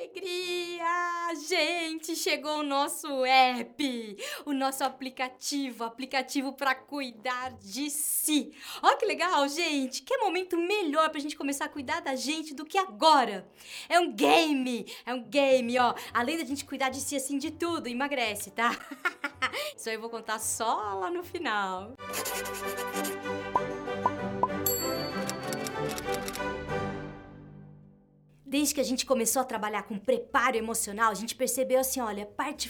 alegria! Gente, chegou o nosso app, o nosso aplicativo, aplicativo para cuidar de si. Olha que legal, gente! Que momento melhor pra gente começar a cuidar da gente do que agora? É um game, é um game, ó. Além da gente cuidar de si assim de tudo, emagrece, tá? Isso aí eu vou contar só lá no final. Desde que a gente começou a trabalhar com preparo emocional, a gente percebeu assim, olha, parte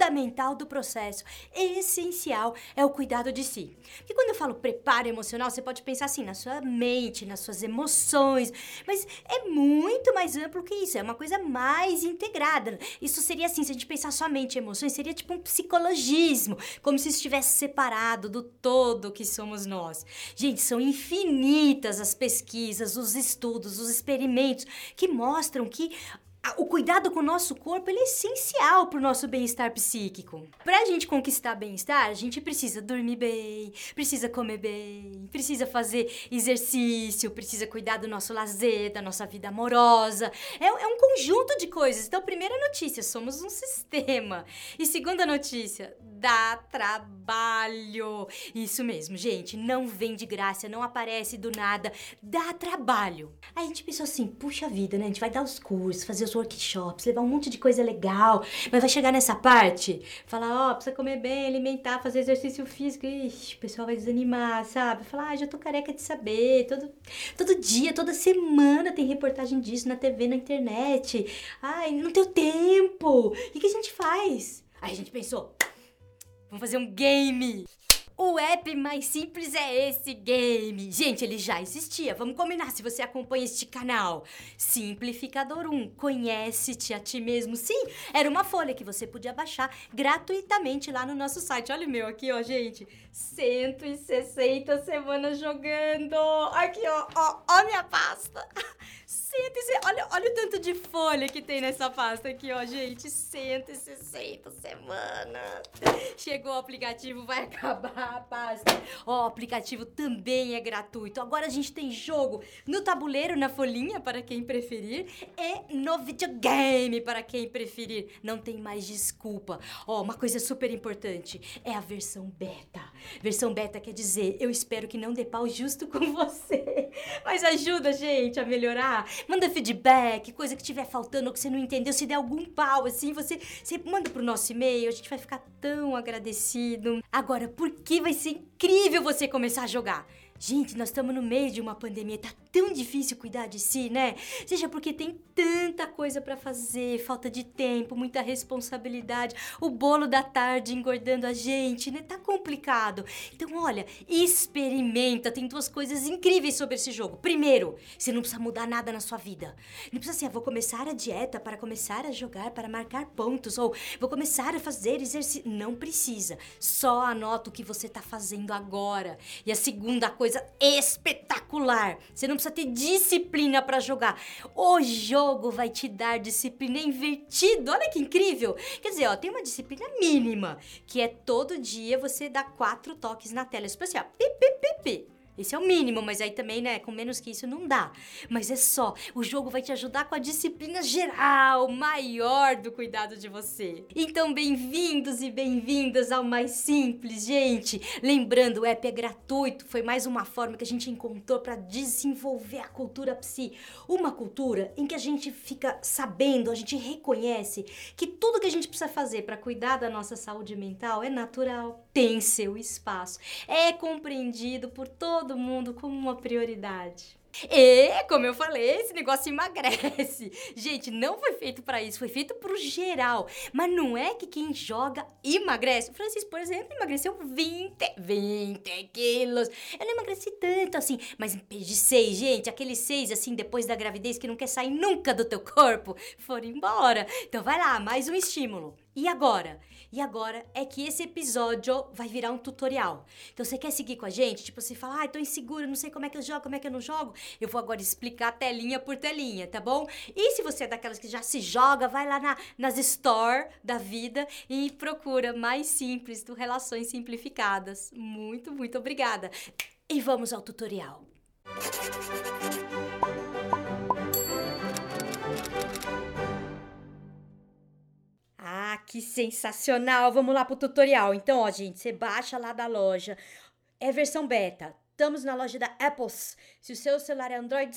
fundamental do processo, essencial, é o cuidado de si. E quando eu falo preparo emocional, você pode pensar assim, na sua mente, nas suas emoções, mas é muito mais amplo que isso, é uma coisa mais integrada. Isso seria assim, se a gente pensar somente em emoções, seria tipo um psicologismo, como se estivesse separado do todo que somos nós. Gente, são infinitas as pesquisas, os estudos, os experimentos que mostram que o cuidado com o nosso corpo é essencial para o nosso bem-estar psíquico. Para a gente conquistar bem-estar, a gente precisa dormir bem, precisa comer bem, precisa fazer exercício, precisa cuidar do nosso lazer, da nossa vida amorosa. É, é um conjunto de coisas. Então, primeira notícia, somos um sistema. E segunda notícia, dá trabalho. Isso mesmo, gente, não vem de graça, não aparece do nada, dá trabalho. Aí a gente pensou assim, puxa vida, né? A gente vai dar os cursos, fazer os workshops, levar um monte de coisa legal, mas vai chegar nessa parte, falar, ó, oh, precisa comer bem, alimentar, fazer exercício físico, ixi, o pessoal vai desanimar, sabe? Falar, ah, já tô careca de saber, todo, todo dia, toda semana tem reportagem disso na TV, na internet. Ai, não tenho tempo. O que, que a gente faz? Aí a gente pensou, Vamos fazer um game! O app mais simples é esse game. Gente, ele já existia. Vamos combinar se você acompanha este canal. Simplificador 1. Conhece-te a ti mesmo. Sim, era uma folha que você podia baixar gratuitamente lá no nosso site. Olha o meu aqui, ó, gente. 160 semanas jogando. Aqui, ó, ó, ó minha pasta. 160, olha, olha o tanto de folha que tem nessa pasta aqui, ó, gente. 160 semanas. Chegou o aplicativo, vai acabar pasta. Ó, o aplicativo também é gratuito. Agora a gente tem jogo no tabuleiro, na folhinha, para quem preferir, e no videogame, para quem preferir. Não tem mais desculpa. Ó, uma coisa super importante é a versão beta. Versão beta quer dizer, eu espero que não dê pau justo com você. Mas ajuda, gente, a melhorar Manda feedback, coisa que tiver faltando ou que você não entendeu. Se der algum pau, assim, você, você manda pro nosso e-mail. A gente vai ficar tão agradecido. Agora, por que vai ser incrível você começar a jogar? Gente, nós estamos no meio de uma pandemia, tá tão difícil cuidar de si, né? Seja porque tem tanta coisa para fazer, falta de tempo, muita responsabilidade, o bolo da tarde engordando a gente, né? Tá complicado. Então, olha, experimenta, tem duas coisas incríveis sobre esse jogo. Primeiro, você não precisa mudar nada na sua vida. Não precisa assim, ah, vou começar a dieta para começar a jogar, para marcar pontos, ou vou começar a fazer exercício. Não precisa. Só anota o que você tá fazendo agora. E a segunda coisa espetacular. Você não precisa ter disciplina para jogar. O jogo vai te dar disciplina invertida. Olha que incrível. Quer dizer, ó, tem uma disciplina mínima, que é todo dia você dar quatro toques na tela. Tipo assim, ó, pi, pi, pi, pi. Esse é o mínimo, mas aí também, né, com menos que isso não dá. Mas é só, o jogo vai te ajudar com a disciplina geral, maior do cuidado de você. Então, bem-vindos e bem-vindas ao Mais Simples, gente. Lembrando, o app é gratuito, foi mais uma forma que a gente encontrou para desenvolver a cultura psi. Uma cultura em que a gente fica sabendo, a gente reconhece que tudo que a gente precisa fazer para cuidar da nossa saúde mental é natural, tem seu espaço, é compreendido por todo mundo como uma prioridade. E, como eu falei, esse negócio emagrece. Gente, não foi feito para isso, foi feito pro geral. Mas não é que quem joga emagrece. O Francisco, por exemplo, emagreceu 20, 20 quilos. Eu não emagreci tanto assim, mas de 6, gente, aqueles 6 assim, depois da gravidez que não quer sair nunca do teu corpo, foram embora. Então vai lá, mais um estímulo. E agora? E agora é que esse episódio vai virar um tutorial. Então você quer seguir com a gente? Tipo, você fala, ah, tô insegura, não sei como é que eu jogo, como é que eu não jogo. Eu vou agora explicar telinha por telinha, tá bom? E se você é daquelas que já se joga, vai lá na, nas store da vida e procura mais simples do Relações Simplificadas. Muito, muito obrigada. E vamos ao tutorial. Que sensacional! Vamos lá pro tutorial. Então, ó, gente, você baixa lá da loja. É versão beta. Estamos na loja da Apples. Se o seu celular é Android,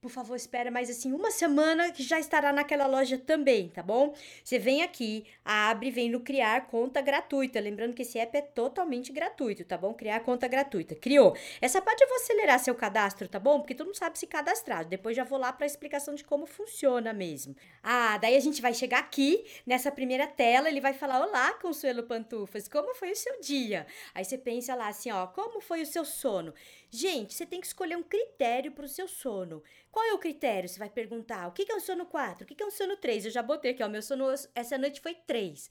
por favor, espera mais assim uma semana que já estará naquela loja também, tá bom? Você vem aqui, abre, vem no criar conta gratuita. Lembrando que esse app é totalmente gratuito, tá bom? Criar conta gratuita. Criou. Essa parte eu vou acelerar seu cadastro, tá bom? Porque tu não sabe se cadastrar. Depois já vou lá para a explicação de como funciona mesmo. Ah, daí a gente vai chegar aqui nessa primeira tela, ele vai falar: "Olá, Consuelo Pantufas, como foi o seu dia?". Aí você pensa lá assim, ó, como foi o seu sono? Gente, você tem que escolher um critério para o seu sono. Qual é o critério? Você vai perguntar: o que é um sono 4? O que é um sono 3? Eu já botei aqui, ó. Meu sono essa noite foi 3.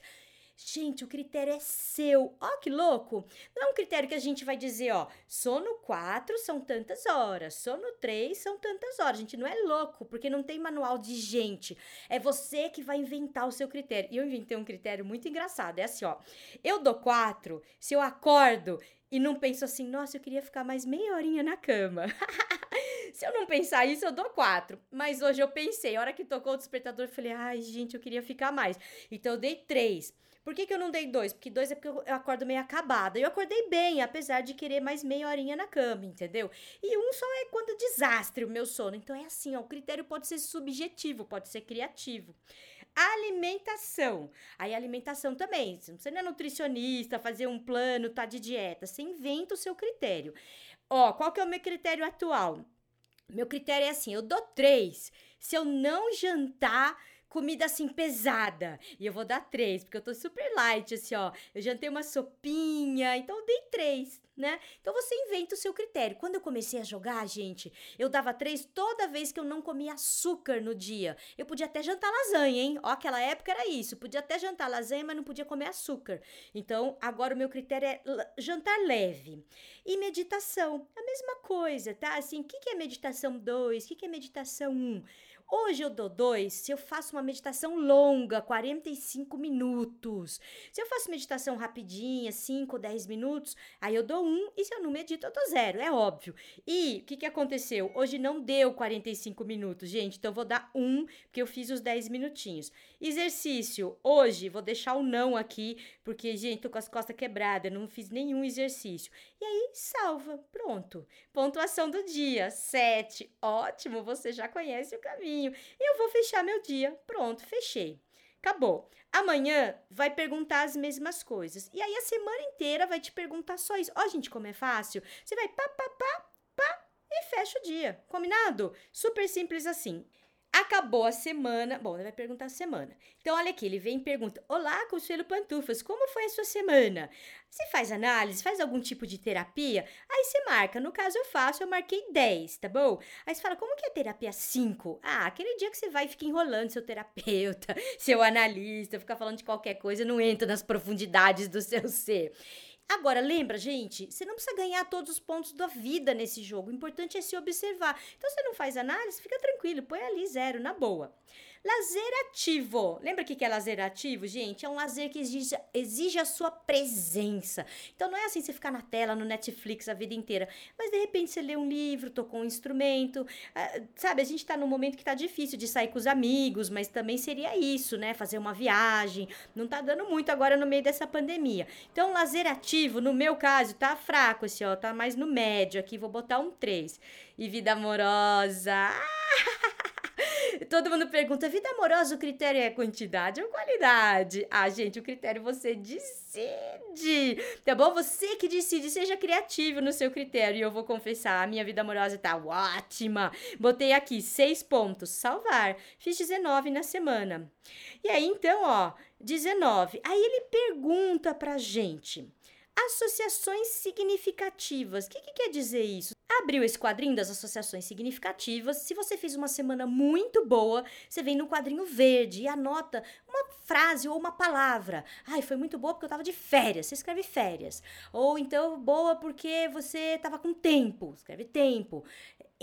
Gente, o critério é seu. Ó, que louco! Não é um critério que a gente vai dizer, ó, sono 4 são tantas horas, sono 3 são tantas horas. Gente não é louco, porque não tem manual de gente. É você que vai inventar o seu critério. E eu inventei um critério muito engraçado. É assim, ó. Eu dou 4 se eu acordo e não penso assim, nossa, eu queria ficar mais meia horinha na cama. Se eu não pensar isso, eu dou quatro. Mas hoje eu pensei, a hora que tocou o despertador, eu falei, ai, gente, eu queria ficar mais. Então eu dei três. Por que, que eu não dei dois? Porque dois é porque eu acordo meio acabada. Eu acordei bem, apesar de querer mais meia horinha na cama, entendeu? E um só é quando desastre o meu sono. Então é assim, ó, o critério pode ser subjetivo, pode ser criativo alimentação. Aí alimentação também. Você não é nutricionista, fazer um plano, tá de dieta. Você inventa o seu critério. Ó, qual que é o meu critério atual? Meu critério é assim, eu dou três se eu não jantar comida assim pesada. E eu vou dar três, porque eu tô super light, assim, ó. Eu jantei uma sopinha, então eu dei três, né? Então você inventa o seu critério. Quando eu comecei a jogar, gente, eu dava três toda vez que eu não comia açúcar no dia. Eu podia até jantar lasanha, hein? Ó, aquela época era isso. Podia até jantar lasanha, mas não podia comer açúcar. Então, agora o meu critério é jantar leve. E meditação, a mesma coisa, tá? Assim, o que, que é meditação 2? O que, que é meditação 1? Um? Hoje eu dou dois se eu faço uma meditação longa, 45 minutos. Se eu faço meditação rapidinha, 5 ou 10 minutos, aí eu dou um, e se eu não medito, eu dou zero, é óbvio. E o que, que aconteceu? Hoje não deu 45 minutos, gente, então eu vou dar um, porque eu fiz os 10 minutinhos. Exercício, hoje vou deixar o não aqui, porque, gente, tô com as costas quebradas, não fiz nenhum exercício. E aí, salva, pronto. Pontuação do dia, 7. Ótimo, você já conhece o caminho E eu vou fechar meu dia. Pronto, fechei. Acabou. Amanhã vai perguntar as mesmas coisas. E aí a semana inteira vai te perguntar só isso. Ó, oh, gente, como é fácil. Você vai pá, pá, pá, pá e fecha o dia. Combinado? Super simples assim. Acabou a semana. Bom, ele vai perguntar a semana. Então, olha aqui, ele vem e pergunta: Olá, Consuelo Pantufas, como foi a sua semana? Você faz análise, faz algum tipo de terapia? Aí você marca. No caso, eu faço, eu marquei 10, tá bom? Aí você fala: Como que é terapia 5? Ah, aquele dia que você vai e fica enrolando seu terapeuta, seu analista, fica falando de qualquer coisa, não entra nas profundidades do seu ser. Agora, lembra, gente, você não precisa ganhar todos os pontos da vida nesse jogo. O importante é se observar. Então, você não faz análise, fica tranquilo, põe ali zero, na boa. Lazer ativo. Lembra o que é lazer ativo, gente? É um lazer que exige, exige a sua presença. Então não é assim você ficar na tela, no Netflix a vida inteira. Mas de repente você lê um livro, tocou um instrumento. Uh, sabe, a gente tá num momento que tá difícil de sair com os amigos, mas também seria isso, né? Fazer uma viagem. Não tá dando muito agora no meio dessa pandemia. Então, lazer ativo, no meu caso, tá fraco esse, ó. Tá mais no médio aqui. Vou botar um 3. E vida amorosa. Ah! Todo mundo pergunta: vida amorosa, o critério é quantidade ou qualidade? Ah, gente, o critério você decide, tá bom? Você que decide, seja criativo no seu critério. E eu vou confessar: a minha vida amorosa tá ótima. Botei aqui seis pontos, salvar. Fiz 19 na semana. E aí, então, ó, 19. Aí ele pergunta pra gente. Associações significativas. O que, que, quer dizer isso? Abriu esse quadrinho das associações significativas. Se você fez uma semana muito boa, você vem no quadrinho verde e anota uma frase ou uma palavra. Ai, foi muito boa porque eu estava de férias. Você escreve férias. Ou então, boa porque você estava com tempo. Escreve tempo.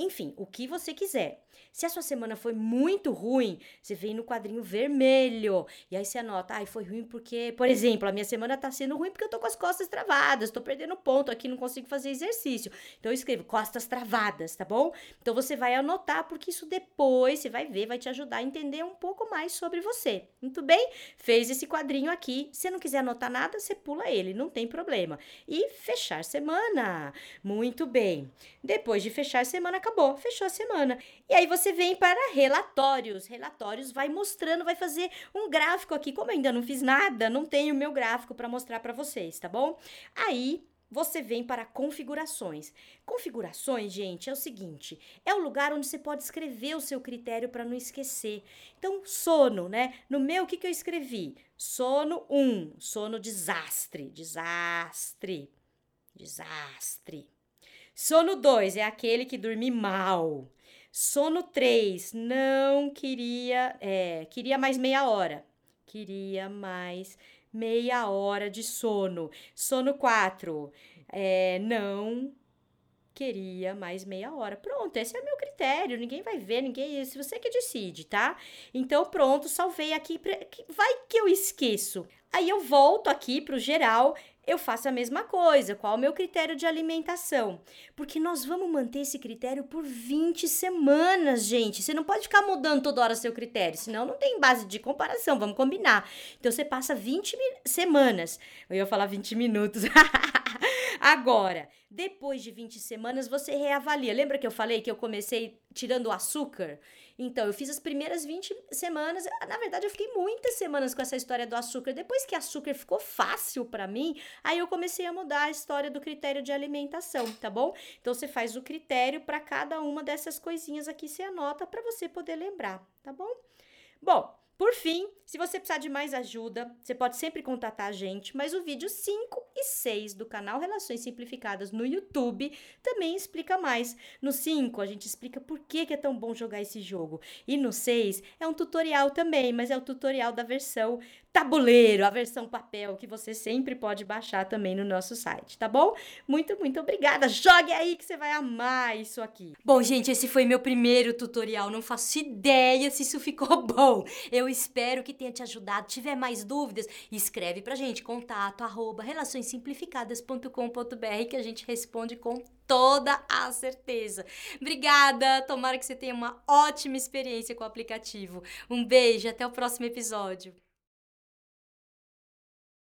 Enfim, o que você quiser. Se a sua semana foi muito ruim, você vem no quadrinho vermelho. E aí você anota, ai, foi ruim porque, por exemplo, a minha semana tá sendo ruim porque eu tô com as costas travadas, tô perdendo ponto aqui, não consigo fazer exercício. Então eu escrevo costas travadas, tá bom? Então você vai anotar porque isso depois você vai ver, vai te ajudar a entender um pouco mais sobre você. Muito bem? Fez esse quadrinho aqui. Se não quiser anotar nada, você pula ele, não tem problema. E fechar semana. Muito bem. Depois de fechar semana, acabou. Fechou a semana. E aí você vem para relatórios. Relatórios vai mostrando, vai fazer um gráfico aqui. Como eu ainda não fiz nada, não tenho meu gráfico para mostrar para vocês, tá bom? Aí você vem para configurações. Configurações, gente, é o seguinte: é o lugar onde você pode escrever o seu critério para não esquecer. Então, sono, né? No meu, o que, que eu escrevi? Sono 1, um, sono desastre, desastre, desastre. Sono 2 é aquele que dorme mal. Sono 3, não queria, é, queria mais meia hora. Queria mais meia hora de sono. Sono 4, é, não queria mais meia hora. Pronto, esse é o meu critério. Ninguém vai ver, ninguém. Se você que decide, tá? Então, pronto, salvei aqui. Pra, vai que eu esqueço. Aí eu volto aqui para o geral eu faço a mesma coisa. Qual o meu critério de alimentação? Porque nós vamos manter esse critério por 20 semanas, gente. Você não pode ficar mudando toda hora seu critério, senão não tem base de comparação, vamos combinar. Então você passa 20 semanas. Eu ia falar 20 minutos. Agora, depois de 20 semanas, você reavalia. Lembra que eu falei que eu comecei tirando o açúcar? Então, eu fiz as primeiras 20 semanas. Na verdade, eu fiquei muitas semanas com essa história do açúcar. Depois que açúcar ficou fácil para mim, aí eu comecei a mudar a história do critério de alimentação, tá bom? Então, você faz o critério para cada uma dessas coisinhas aqui, você anota para você poder lembrar, tá bom? Bom, por fim, se você precisar de mais ajuda, você pode sempre contatar a gente, mas o vídeo 5 e 6 do canal Relações Simplificadas no YouTube também explica mais. No 5, a gente explica por que, é tão bom jogar esse jogo. E no 6 é um tutorial também, mas é o tutorial da versão tabuleiro, a versão papel, que você sempre pode baixar também no nosso site, tá bom? Muito, muito obrigada. Jogue aí que você vai amar isso aqui. Bom, gente, esse foi meu primeiro tutorial. Não faço ideia se isso ficou bom. Eu espero que tenha te ajudado. Se tiver mais dúvidas, escreve pra gente contato arroba relaçõessimplificadas.com.br que a gente responde com toda a certeza. Obrigada. Tomara que você tenha uma ótima experiência com o aplicativo. Um beijo, até o próximo episódio.